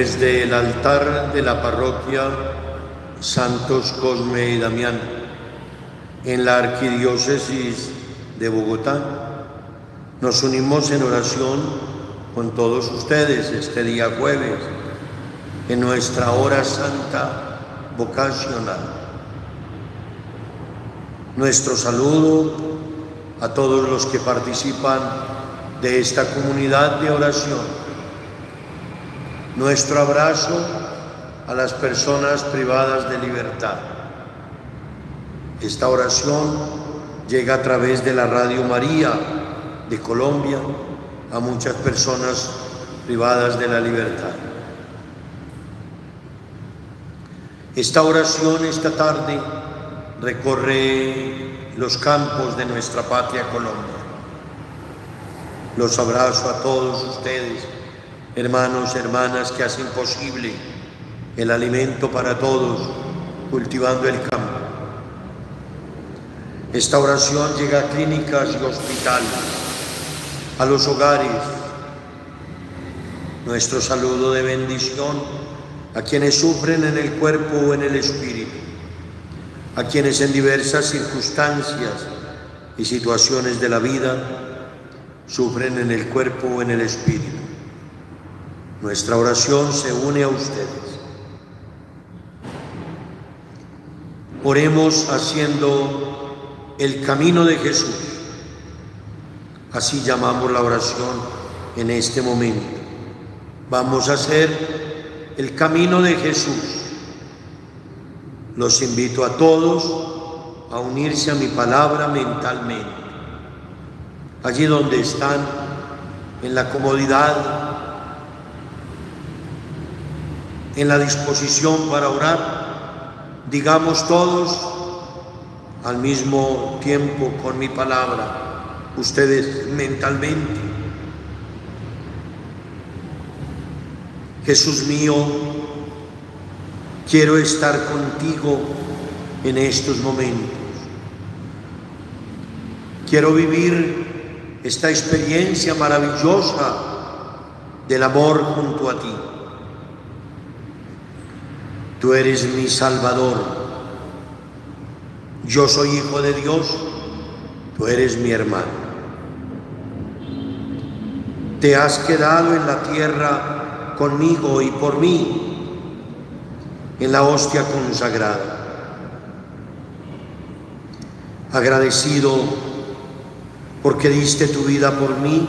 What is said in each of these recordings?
Desde el altar de la parroquia Santos Cosme y Damián, en la arquidiócesis de Bogotá, nos unimos en oración con todos ustedes este día jueves, en nuestra hora santa vocacional. Nuestro saludo a todos los que participan de esta comunidad de oración nuestro abrazo a las personas privadas de libertad. Esta oración llega a través de la Radio María de Colombia a muchas personas privadas de la libertad. Esta oración esta tarde recorre los campos de nuestra patria Colombia. Los abrazo a todos ustedes hermanos, hermanas que hacen posible el alimento para todos, cultivando el campo. Esta oración llega a clínicas y hospitales, a los hogares. Nuestro saludo de bendición a quienes sufren en el cuerpo o en el espíritu, a quienes en diversas circunstancias y situaciones de la vida sufren en el cuerpo o en el espíritu. Nuestra oración se une a ustedes. Oremos haciendo el camino de Jesús. Así llamamos la oración en este momento. Vamos a hacer el camino de Jesús. Los invito a todos a unirse a mi palabra mentalmente. Allí donde están, en la comodidad en la disposición para orar, digamos todos al mismo tiempo con mi palabra, ustedes mentalmente. Jesús mío, quiero estar contigo en estos momentos. Quiero vivir esta experiencia maravillosa del amor junto a ti. Tú eres mi Salvador. Yo soy hijo de Dios. Tú eres mi hermano. Te has quedado en la tierra conmigo y por mí, en la hostia consagrada. Agradecido porque diste tu vida por mí,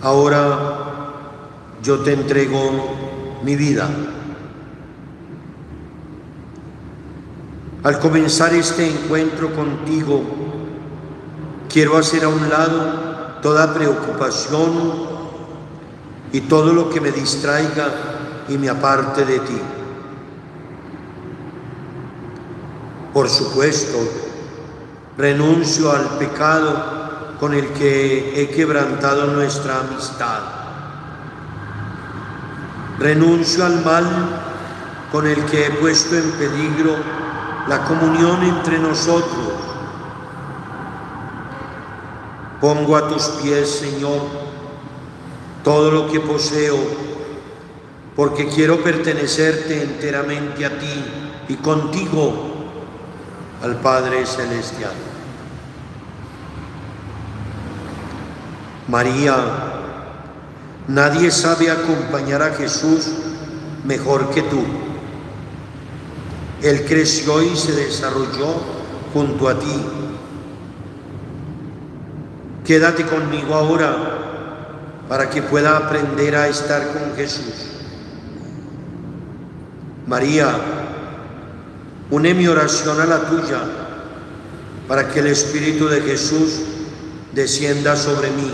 ahora yo te entrego mi vida. Al comenzar este encuentro contigo, quiero hacer a un lado toda preocupación y todo lo que me distraiga y me aparte de ti. Por supuesto, renuncio al pecado con el que he quebrantado nuestra amistad. Renuncio al mal con el que he puesto en peligro la comunión entre nosotros. Pongo a tus pies, Señor, todo lo que poseo, porque quiero pertenecerte enteramente a ti y contigo al Padre Celestial. María, nadie sabe acompañar a Jesús mejor que tú. Él creció y se desarrolló junto a ti. Quédate conmigo ahora para que pueda aprender a estar con Jesús. María, une mi oración a la tuya para que el Espíritu de Jesús descienda sobre mí.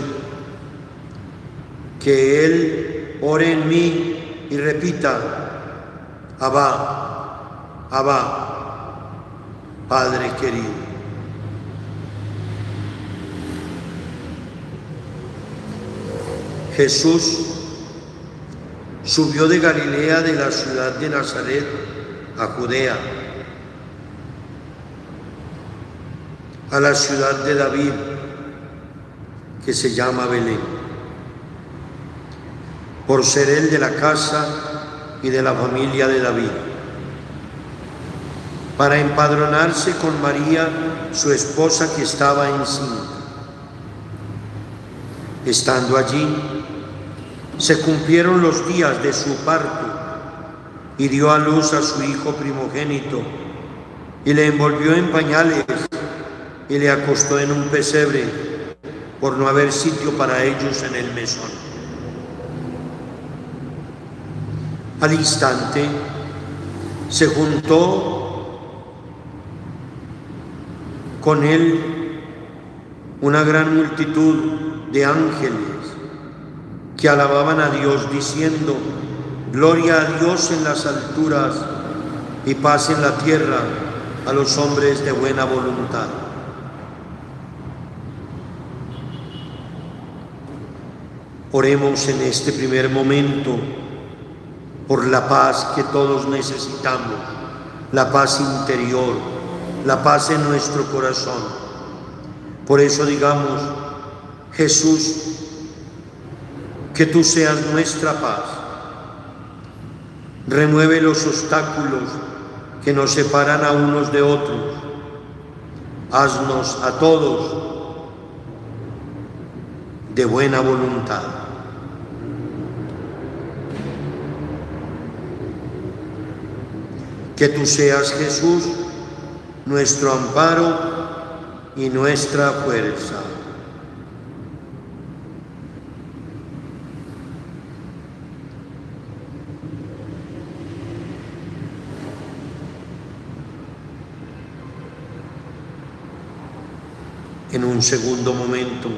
Que Él ore en mí y repita, Abba, Abba, Padre querido. Jesús subió de Galilea de la ciudad de Nazaret a Judea, a la ciudad de David, que se llama Belén, por ser él de la casa y de la familia de David, para empadronarse con María, su esposa que estaba encinta. Estando allí, se cumplieron los días de su parto y dio a luz a su hijo primogénito y le envolvió en pañales y le acostó en un pesebre por no haber sitio para ellos en el mesón. Al instante se juntó con él una gran multitud de ángeles que alababan a Dios diciendo, Gloria a Dios en las alturas y paz en la tierra a los hombres de buena voluntad. Oremos en este primer momento por la paz que todos necesitamos, la paz interior, la paz en nuestro corazón. Por eso digamos, Jesús, que tú seas nuestra paz. Remueve los obstáculos que nos separan a unos de otros. Haznos a todos de buena voluntad. Que tú seas Jesús, nuestro amparo y nuestra fuerza. en un segundo momento.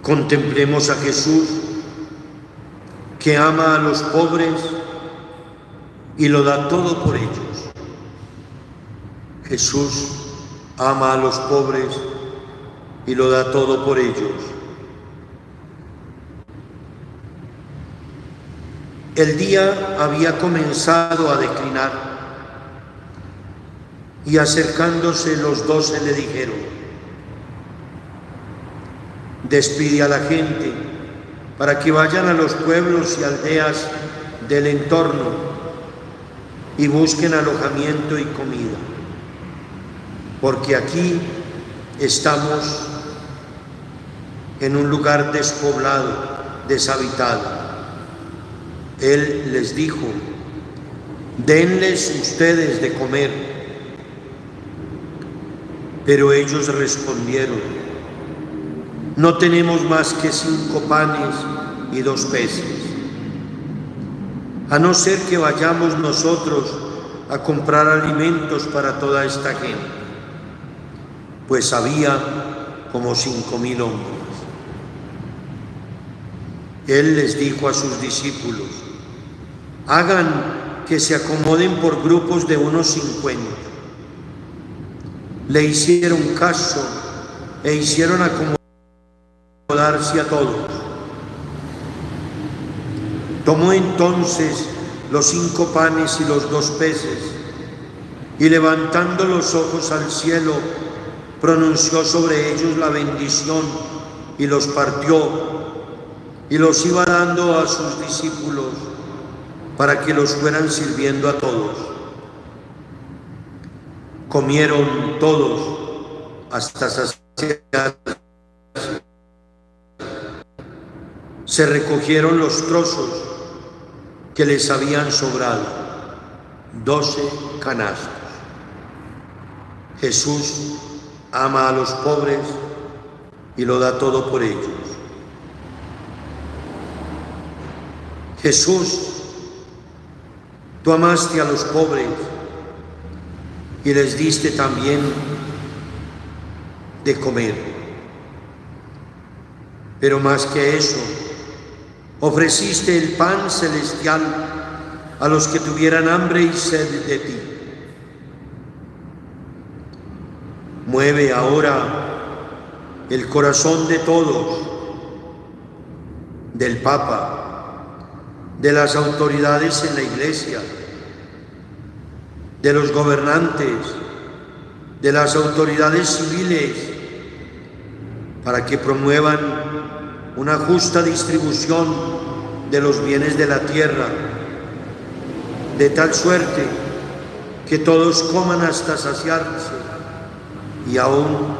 Contemplemos a Jesús que ama a los pobres y lo da todo por ellos. Jesús ama a los pobres y lo da todo por ellos. El día había comenzado a declinar y acercándose los doce le dijeron, despide a la gente para que vayan a los pueblos y aldeas del entorno y busquen alojamiento y comida, porque aquí estamos en un lugar despoblado, deshabitado. Él les dijo, denles ustedes de comer. Pero ellos respondieron, no tenemos más que cinco panes y dos peces, a no ser que vayamos nosotros a comprar alimentos para toda esta gente, pues había como cinco mil hombres. Él les dijo a sus discípulos, hagan que se acomoden por grupos de unos cincuenta le hicieron caso e hicieron acomodarse a todos. Tomó entonces los cinco panes y los dos peces y levantando los ojos al cielo, pronunció sobre ellos la bendición y los partió y los iba dando a sus discípulos para que los fueran sirviendo a todos. Comieron todos hasta saciar se recogieron los trozos que les habían sobrado, doce canastos. Jesús ama a los pobres y lo da todo por ellos. Jesús, tú amaste a los pobres y les diste también de comer. Pero más que eso, ofreciste el pan celestial a los que tuvieran hambre y sed de ti. Mueve ahora el corazón de todos, del Papa, de las autoridades en la Iglesia, de los gobernantes, de las autoridades civiles, para que promuevan una justa distribución de los bienes de la tierra, de tal suerte que todos coman hasta saciarse y aún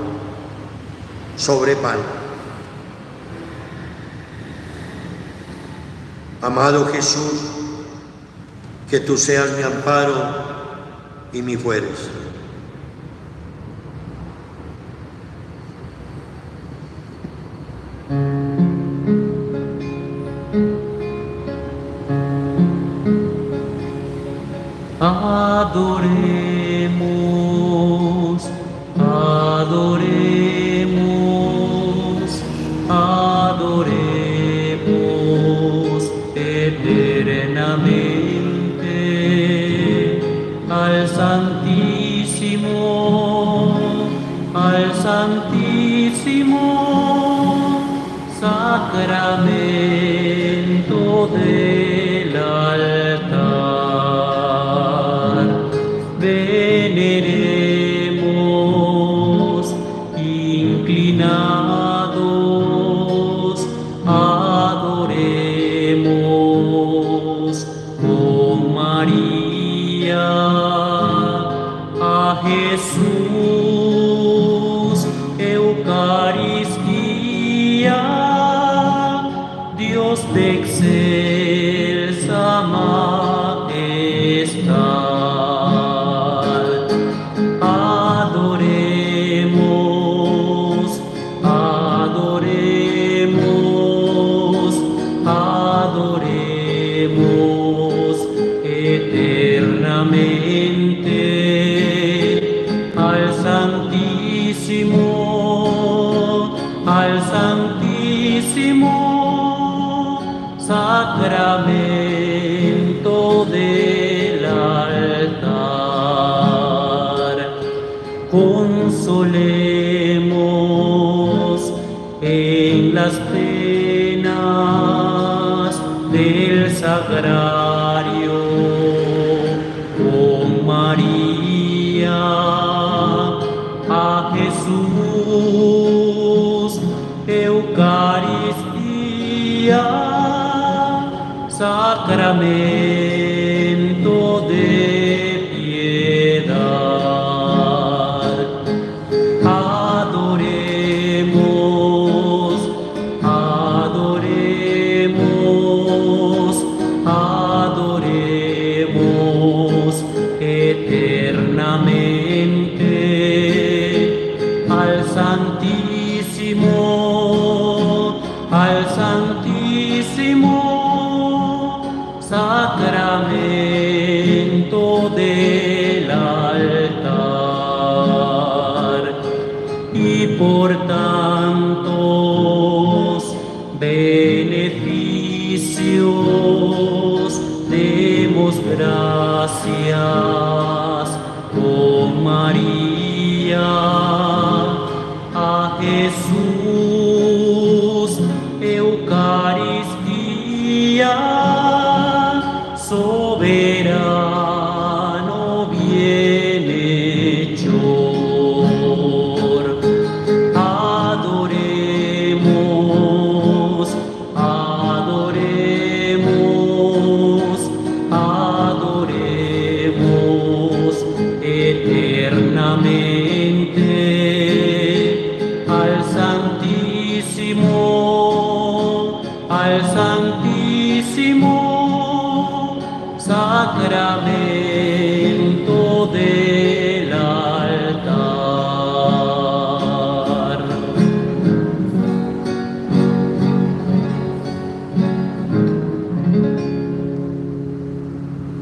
sobre pan. Amado Jesús, que tú seas mi amparo y mi fuerza. Adoremos, sagrario con María a Jesús Eucaristía sacramento eternamente al Santísimo, al Santísimo Sacramento del altar. Y por tantos beneficios demos gracias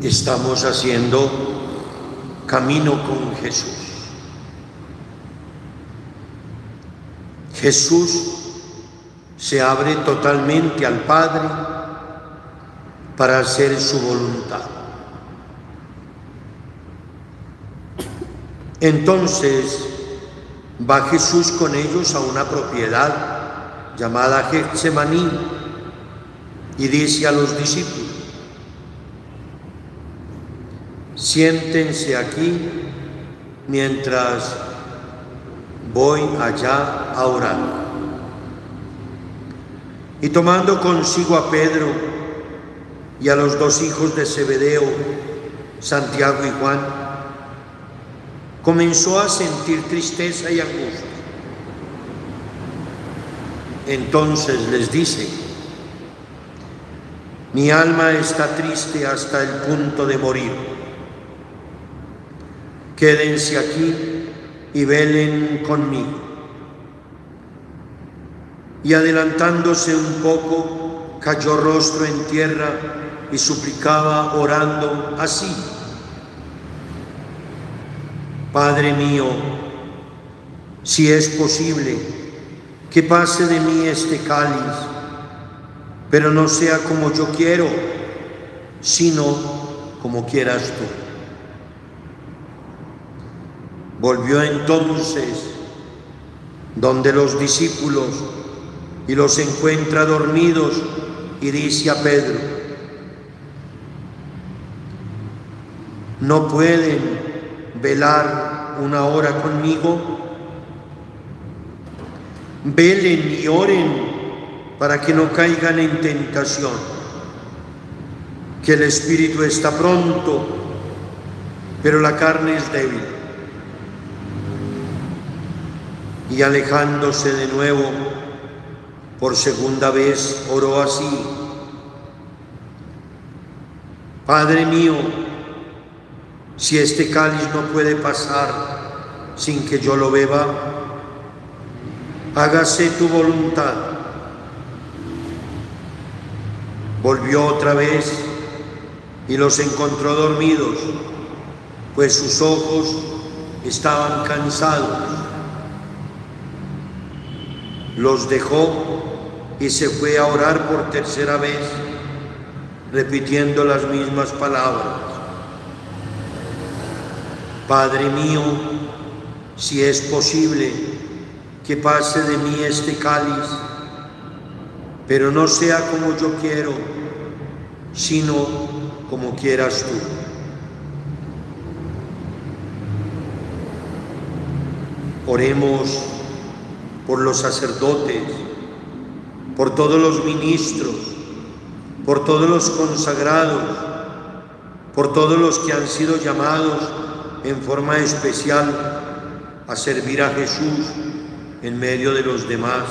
Estamos haciendo camino con Jesús. Jesús se abre totalmente al Padre para hacer su voluntad. Entonces va Jesús con ellos a una propiedad llamada Getsemaní y dice a los discípulos, siéntense aquí mientras voy allá a orar. Y tomando consigo a Pedro y a los dos hijos de Zebedeo, Santiago y Juan, comenzó a sentir tristeza y angustia. Entonces les dice, mi alma está triste hasta el punto de morir. Quédense aquí y velen conmigo. Y adelantándose un poco, cayó rostro en tierra y suplicaba orando así. Padre mío, si es posible, que pase de mí este cáliz, pero no sea como yo quiero, sino como quieras tú. Volvió entonces donde los discípulos y los encuentra dormidos y dice a Pedro, ¿no pueden velar una hora conmigo? Velen y oren para que no caigan en tentación, que el espíritu está pronto, pero la carne es débil. Y alejándose de nuevo, por segunda vez oró así, Padre mío, si este cáliz no puede pasar sin que yo lo beba, hágase tu voluntad. Volvió otra vez y los encontró dormidos, pues sus ojos estaban cansados. Los dejó y se fue a orar por tercera vez, repitiendo las mismas palabras. Padre mío, si es posible que pase de mí este cáliz, pero no sea como yo quiero, sino como quieras tú. Oremos por los sacerdotes, por todos los ministros, por todos los consagrados, por todos los que han sido llamados en forma especial a servir a Jesús en medio de los demás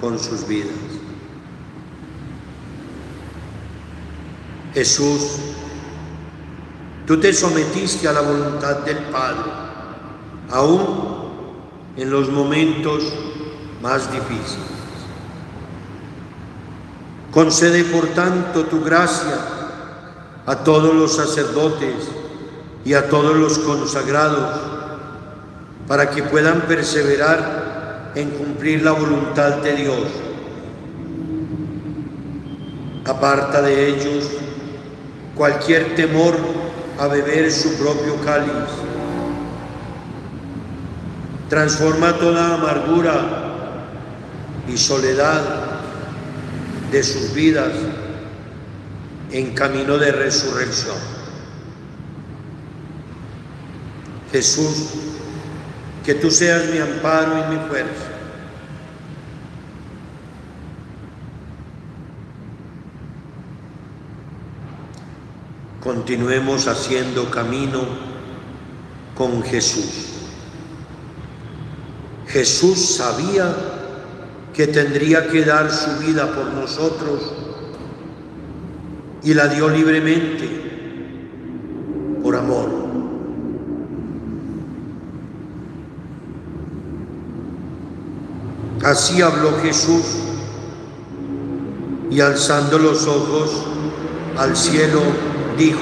con sus vidas. Jesús, tú te sometiste a la voluntad del Padre, aún en los momentos más difíciles. Concede por tanto tu gracia a todos los sacerdotes y a todos los consagrados para que puedan perseverar en cumplir la voluntad de Dios. Aparta de ellos cualquier temor a beber su propio cáliz. Transforma toda amargura y soledad de sus vidas en camino de resurrección. Jesús, que tú seas mi amparo y mi fuerza. Continuemos haciendo camino con Jesús. Jesús sabía que tendría que dar su vida por nosotros y la dio libremente por amor. Así habló Jesús y alzando los ojos al cielo dijo,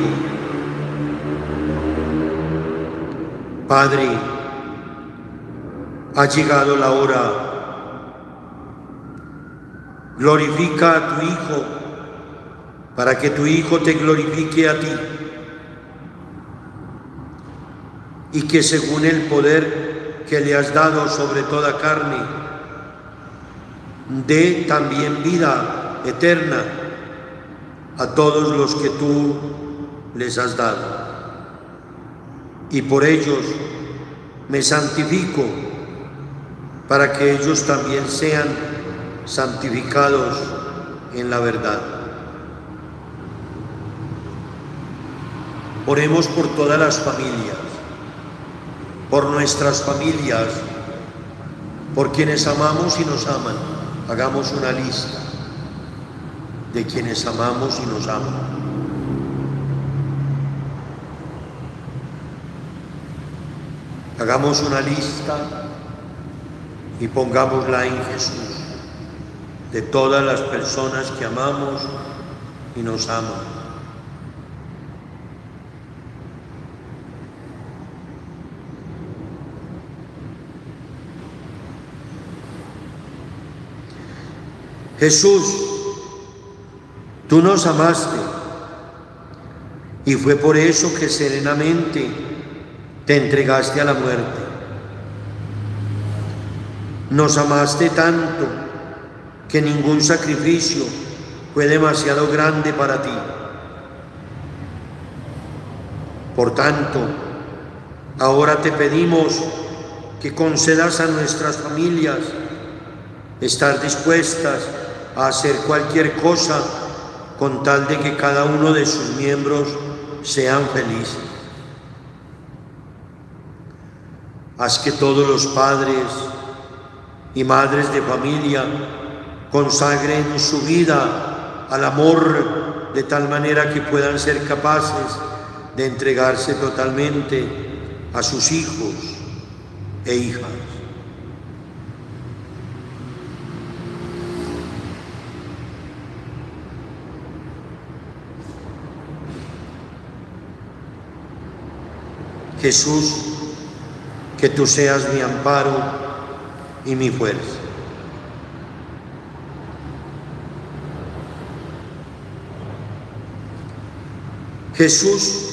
Padre, ha llegado la hora, glorifica a tu Hijo para que tu Hijo te glorifique a ti y que según el poder que le has dado sobre toda carne, dé también vida eterna a todos los que tú les has dado. Y por ellos me santifico para que ellos también sean santificados en la verdad. Oremos por todas las familias, por nuestras familias, por quienes amamos y nos aman. Hagamos una lista de quienes amamos y nos aman. Hagamos una lista y pongámosla en Jesús, de todas las personas que amamos y nos aman. Jesús, tú nos amaste y fue por eso que serenamente te entregaste a la muerte. Nos amaste tanto que ningún sacrificio fue demasiado grande para ti. Por tanto, ahora te pedimos que concedas a nuestras familias estar dispuestas a hacer cualquier cosa con tal de que cada uno de sus miembros sean felices. Haz que todos los padres y madres de familia consagren su vida al amor de tal manera que puedan ser capaces de entregarse totalmente a sus hijos e hijas. Jesús, que tú seas mi amparo y mi fuerza. Jesús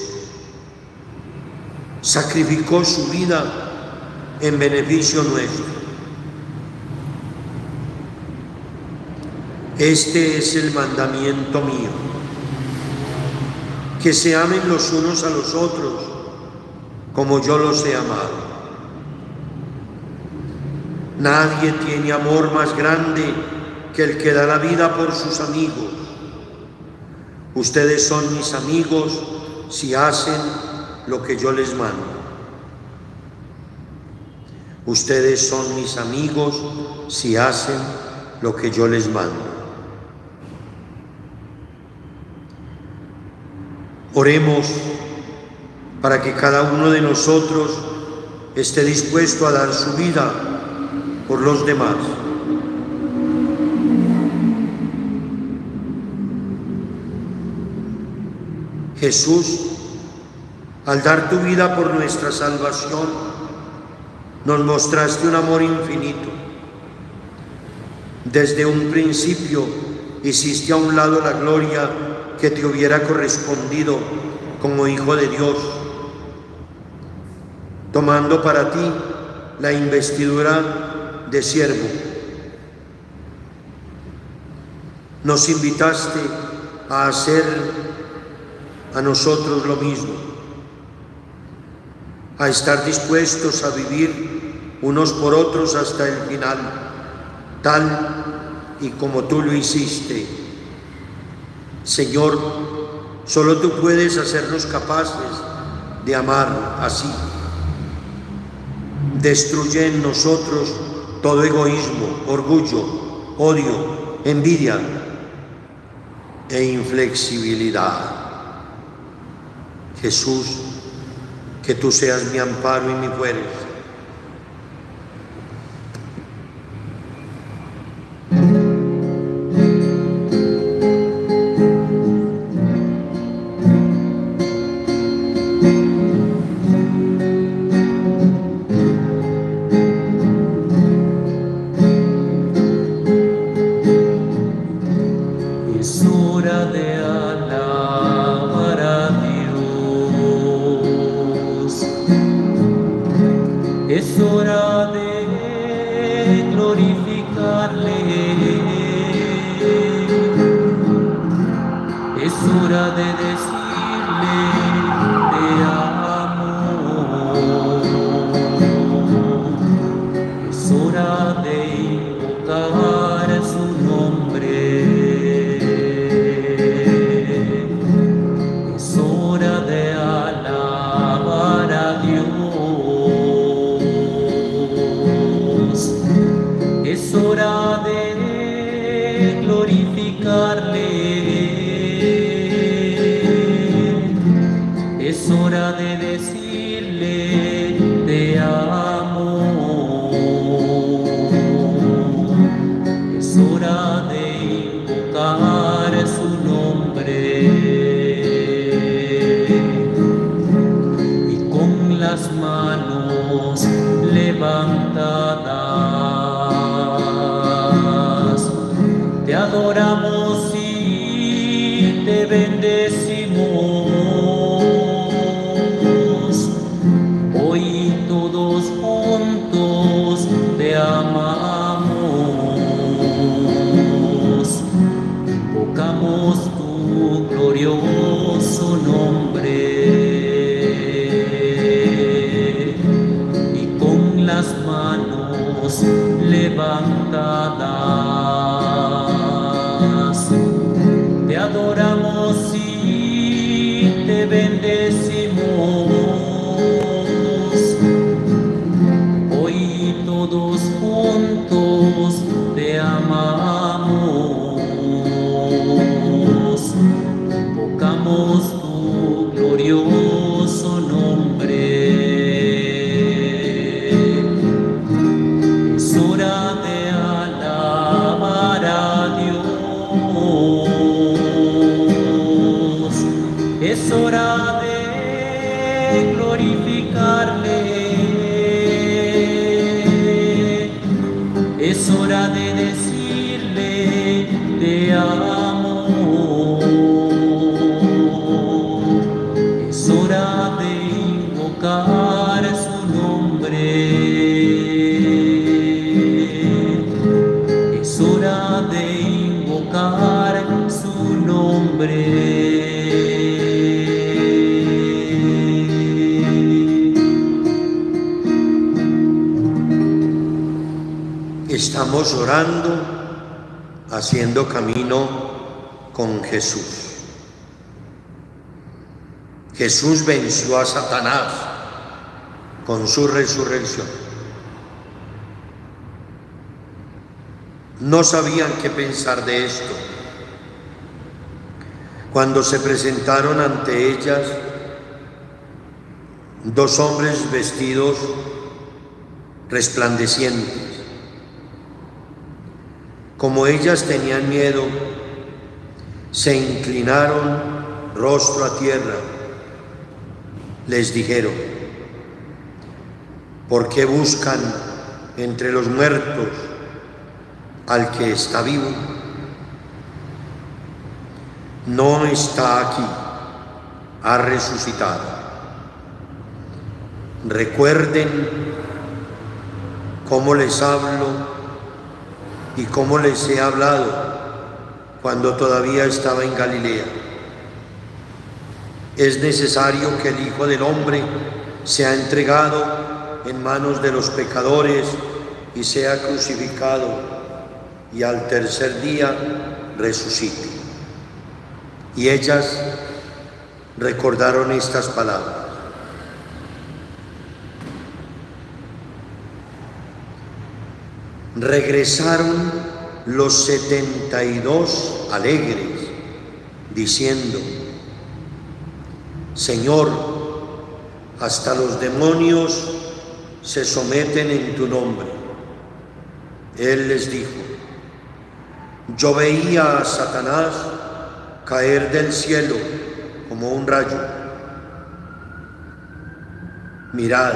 sacrificó su vida en beneficio nuestro. Este es el mandamiento mío, que se amen los unos a los otros como yo los he amado. Nadie tiene amor más grande que el que da la vida por sus amigos. Ustedes son mis amigos si hacen lo que yo les mando. Ustedes son mis amigos si hacen lo que yo les mando. Oremos para que cada uno de nosotros esté dispuesto a dar su vida por los demás. Jesús, al dar tu vida por nuestra salvación, nos mostraste un amor infinito. Desde un principio hiciste a un lado la gloria que te hubiera correspondido como Hijo de Dios, tomando para ti la investidura de siervo. Nos invitaste a hacer a nosotros lo mismo, a estar dispuestos a vivir unos por otros hasta el final, tal y como tú lo hiciste. Señor, solo tú puedes hacernos capaces de amar así. Destruye en nosotros todo egoísmo, orgullo, odio, envidia, e inflexibilidad. Jesús, que tú seas mi amparo y mi fuerza. Estamos orando, haciendo camino con Jesús. Jesús venció a Satanás con su resurrección. No sabían qué pensar de esto. Cuando se presentaron ante ellas dos hombres vestidos resplandecientes. Como ellas tenían miedo, se inclinaron rostro a tierra. Les dijeron, ¿por qué buscan entre los muertos al que está vivo? No está aquí, ha resucitado. Recuerden cómo les hablo y cómo les he hablado cuando todavía estaba en Galilea. Es necesario que el Hijo del Hombre sea entregado en manos de los pecadores y sea crucificado y al tercer día resucite. Y ellas recordaron estas palabras. Regresaron los setenta y dos alegres, diciendo, Señor, hasta los demonios se someten en tu nombre. Él les dijo, yo veía a Satanás caer del cielo como un rayo. Mirad,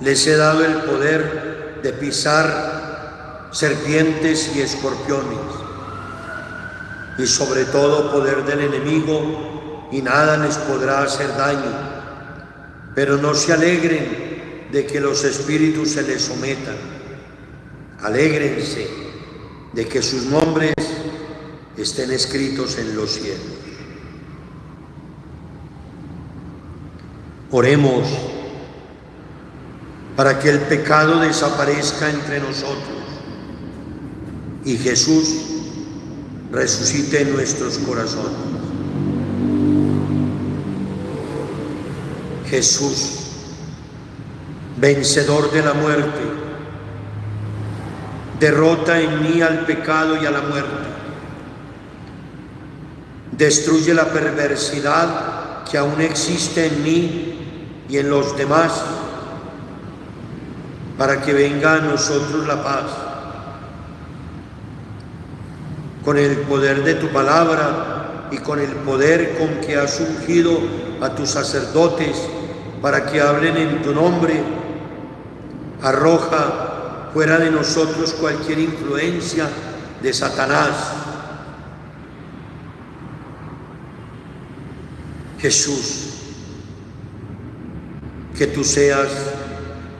les he dado el poder de pisar serpientes y escorpiones y sobre todo poder del enemigo y nada les podrá hacer daño. Pero no se alegren de que los espíritus se les sometan. Alégrense de que sus nombres estén escritos en los cielos. Oremos para que el pecado desaparezca entre nosotros y Jesús resucite en nuestros corazones. Jesús, vencedor de la muerte, derrota en mí al pecado y a la muerte. Destruye la perversidad que aún existe en mí y en los demás para que venga a nosotros la paz. Con el poder de tu palabra y con el poder con que has ungido a tus sacerdotes para que hablen en tu nombre, arroja fuera de nosotros cualquier influencia de Satanás. Jesús, que tú seas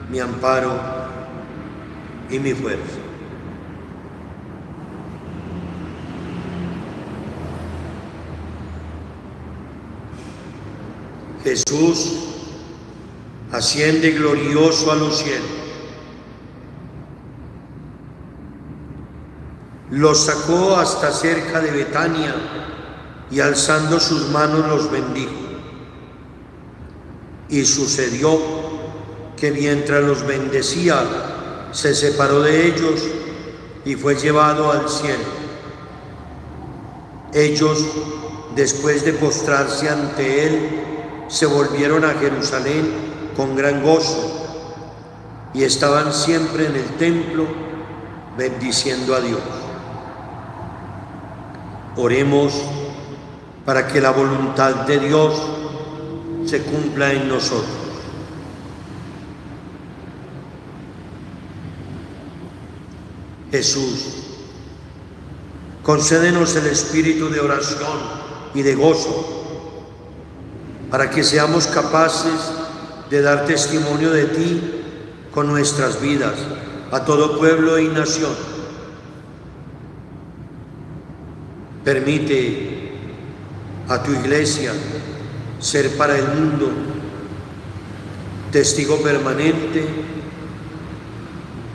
mi amparo y mi fuerza. Jesús asciende glorioso a los cielos. Los sacó hasta cerca de Betania y alzando sus manos los bendijo. Y sucedió que mientras los bendecía, se separó de ellos y fue llevado al cielo. Ellos, después de postrarse ante él, se volvieron a Jerusalén con gran gozo y estaban siempre en el templo bendiciendo a Dios. Oremos para que la voluntad de Dios se cumpla en nosotros. Jesús, concédenos el espíritu de oración y de gozo para que seamos capaces de dar testimonio de ti con nuestras vidas a todo pueblo y nación. Permite a tu iglesia ser para el mundo testigo permanente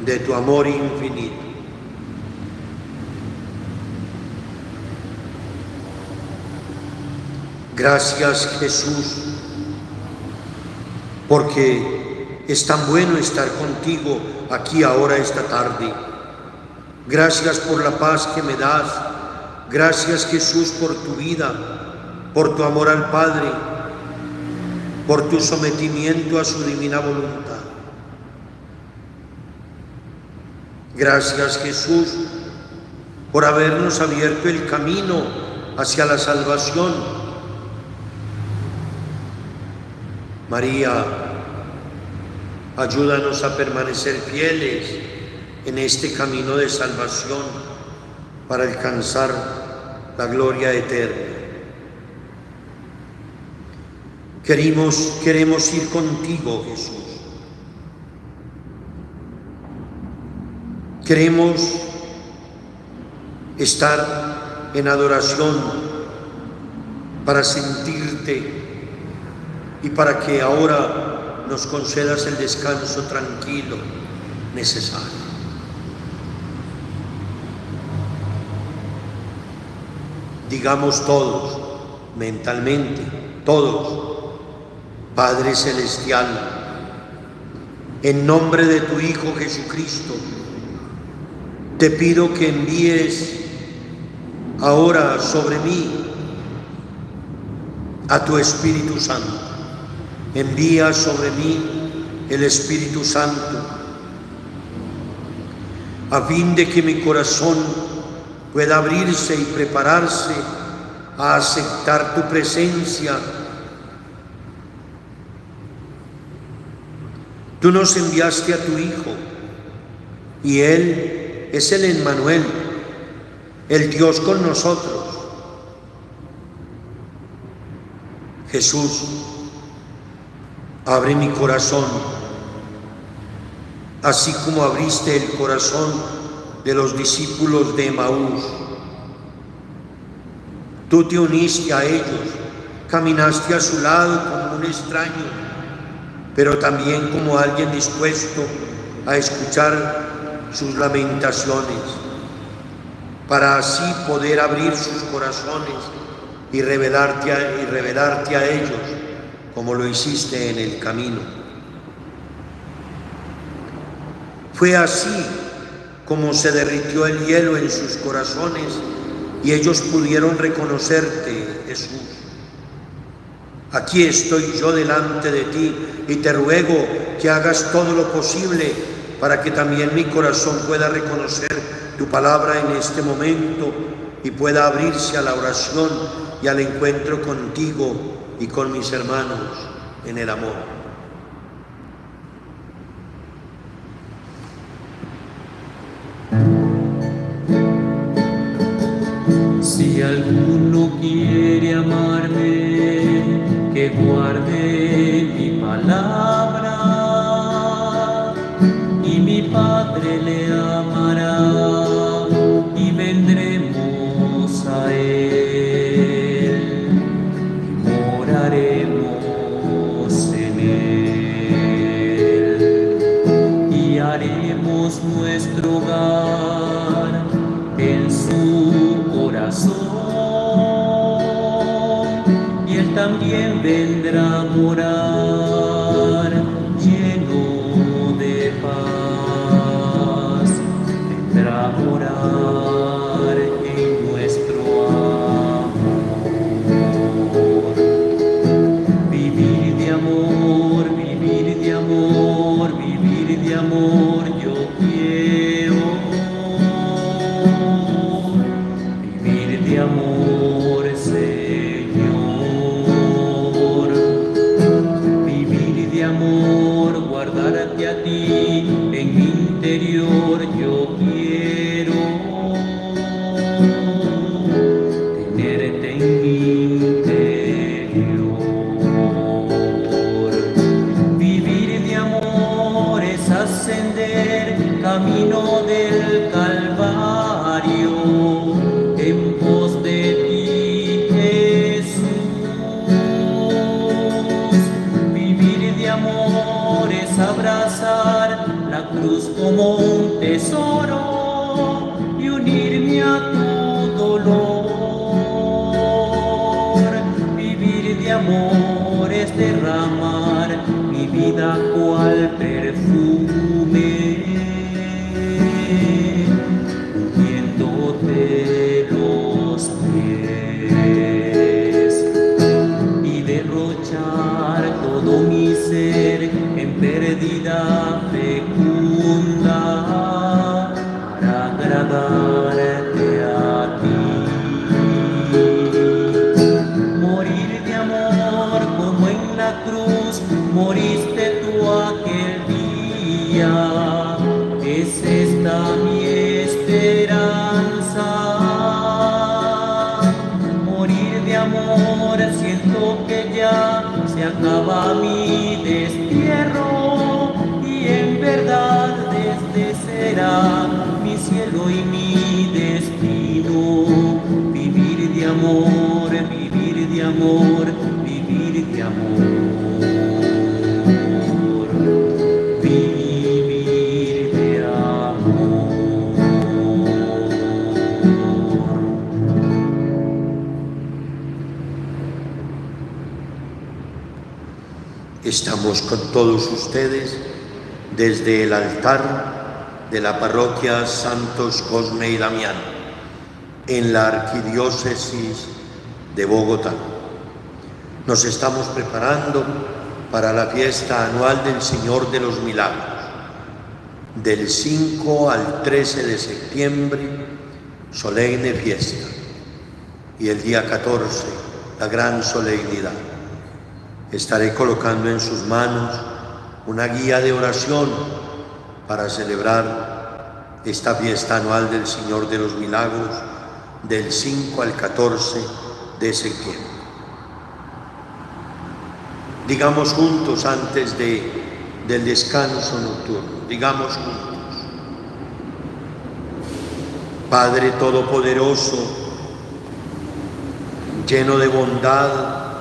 de tu amor infinito. Gracias Jesús, porque es tan bueno estar contigo aquí ahora esta tarde. Gracias por la paz que me das. Gracias Jesús por tu vida, por tu amor al Padre, por tu sometimiento a su divina voluntad. Gracias Jesús por habernos abierto el camino hacia la salvación María, ayúdanos a permanecer fieles en este camino de salvación para alcanzar la gloria eterna. Queremos, queremos ir contigo, Jesús. Queremos estar en adoración para sentirte y para que ahora nos concedas el descanso tranquilo necesario. Digamos todos, mentalmente, todos, Padre Celestial, en nombre de tu Hijo Jesucristo, te pido que envíes ahora sobre mí a tu Espíritu Santo. Envía sobre mí el Espíritu Santo a fin de que mi corazón pueda abrirse y prepararse a aceptar tu presencia. Tú nos enviaste a tu Hijo y Él es el Emmanuel, el Dios con nosotros. Jesús, abre mi corazón, así como abriste el corazón de los discípulos de Emaús. Tú te uniste a ellos, caminaste a su lado como un extraño, pero también como alguien dispuesto a escuchar sus lamentaciones, para así poder abrir sus corazones y revelarte a, y revelarte a ellos como lo hiciste en el camino. Fue así como se derritió el hielo en sus corazones y ellos pudieron reconocerte, Jesús. Aquí estoy yo delante de ti y te ruego que hagas todo lo posible para que también mi corazón pueda reconocer tu palabra en este momento y pueda abrirse a la oración y al encuentro contigo y con mis hermanos en el amor. Con todos ustedes desde el altar de la parroquia Santos Cosme y Damián. en la arquidiócesis de Bogotá. Nos estamos preparando para la fiesta anual del Señor de los Milagros. Del 5 al 13 de septiembre, solemne fiesta. Y el día 14, la gran solemnidad. Estaré colocando en sus manos una guía de oración para celebrar esta fiesta anual del Señor de los Milagros del 5 al 14 de septiembre. Digamos juntos antes de, del descanso nocturno, digamos juntos. Padre Todopoderoso, lleno de bondad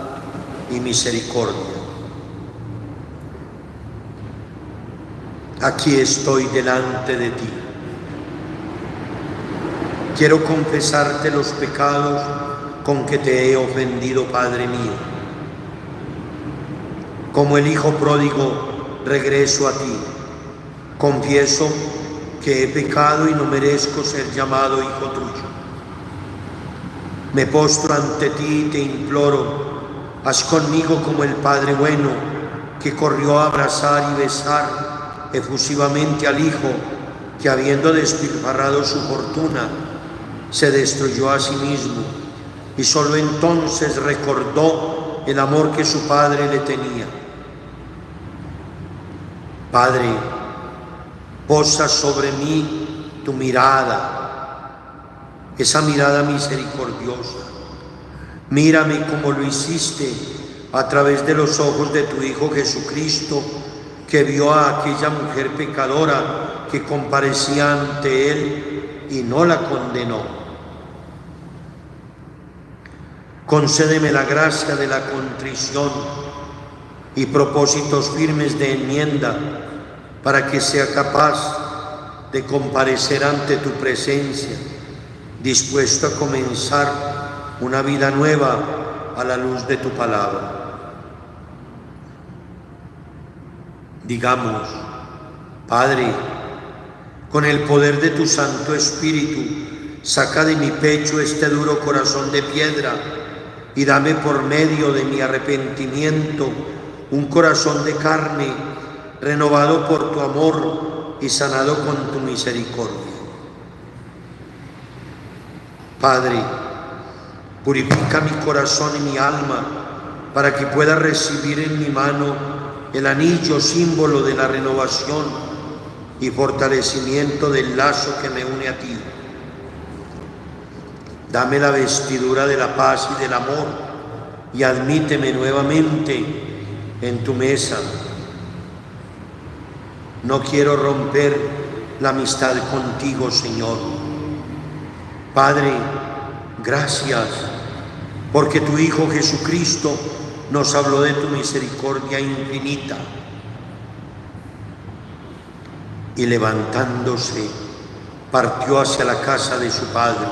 y misericordia, aquí estoy delante de ti. Quiero confesarte los pecados con que te he ofendido, Padre mío. Como el Hijo pródigo, regreso a ti. Confieso que he pecado y no merezco ser llamado hijo tuyo. Me postro ante ti y te imploro, haz conmigo como el Padre bueno, que corrió a abrazar y besar efusivamente al Hijo, que habiendo despilfarrado su fortuna, se destruyó a sí mismo y solo entonces recordó el amor que su padre le tenía. Padre, posa sobre mí tu mirada, esa mirada misericordiosa. Mírame como lo hiciste a través de los ojos de tu Hijo Jesucristo, que vio a aquella mujer pecadora que comparecía ante él y no la condenó. Concédeme la gracia de la contrición y propósitos firmes de enmienda para que sea capaz de comparecer ante tu presencia, dispuesto a comenzar una vida nueva a la luz de tu palabra. Digamos, Padre, con el poder de tu Santo Espíritu, saca de mi pecho este duro corazón de piedra y dame por medio de mi arrepentimiento un corazón de carne renovado por tu amor y sanado con tu misericordia. Padre, purifica mi corazón y mi alma para que pueda recibir en mi mano el anillo símbolo de la renovación y fortalecimiento del lazo que me une a ti. Dame la vestidura de la paz y del amor y admíteme nuevamente en tu mesa. No quiero romper la amistad contigo, Señor. Padre, gracias porque tu Hijo Jesucristo nos habló de tu misericordia infinita. Y levantándose, partió hacia la casa de su Padre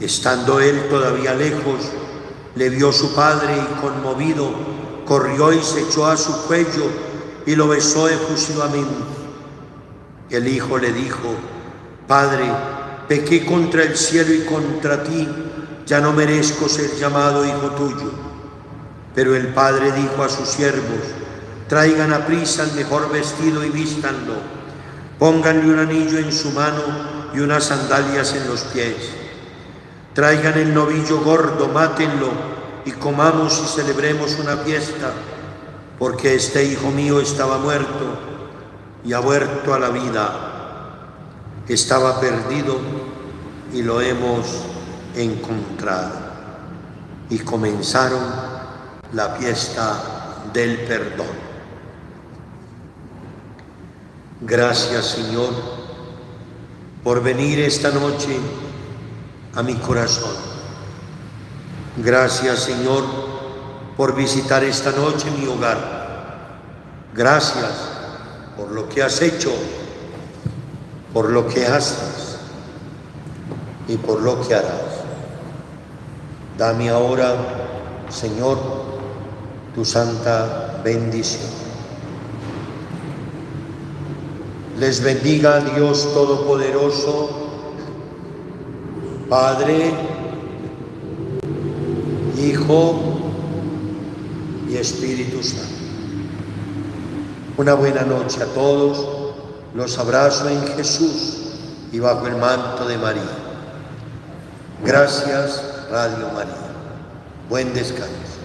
Estando él todavía lejos, le vio su padre y conmovido, corrió y se echó a su cuello y lo besó efusivamente. El hijo le dijo, Padre, pequé contra el cielo y contra ti, ya no merezco ser llamado hijo tuyo. Pero el padre dijo a sus siervos, traigan a prisa el mejor vestido y vístanlo, pónganle un anillo en su mano y unas sandalias en los pies Traigan el novillo gordo, mátenlo y comamos y celebremos una fiesta, porque este hijo mío estaba muerto y ha vuelto a la vida. Estaba perdido y lo hemos encontrado. Y comenzaron la fiesta del perdón. Gracias Señor por venir esta noche a mi corazón. Gracias Señor por visitar esta noche mi hogar. Gracias por lo que has hecho, por lo que haces y por lo que harás. Dame ahora, Señor, tu santa bendición. Les bendiga Dios Todopoderoso, Padre, Hijo y Espíritu Santo. Una buena noche a todos. Los abrazo en Jesús y bajo el manto de María. Gracias, Radio María. Buen descanso.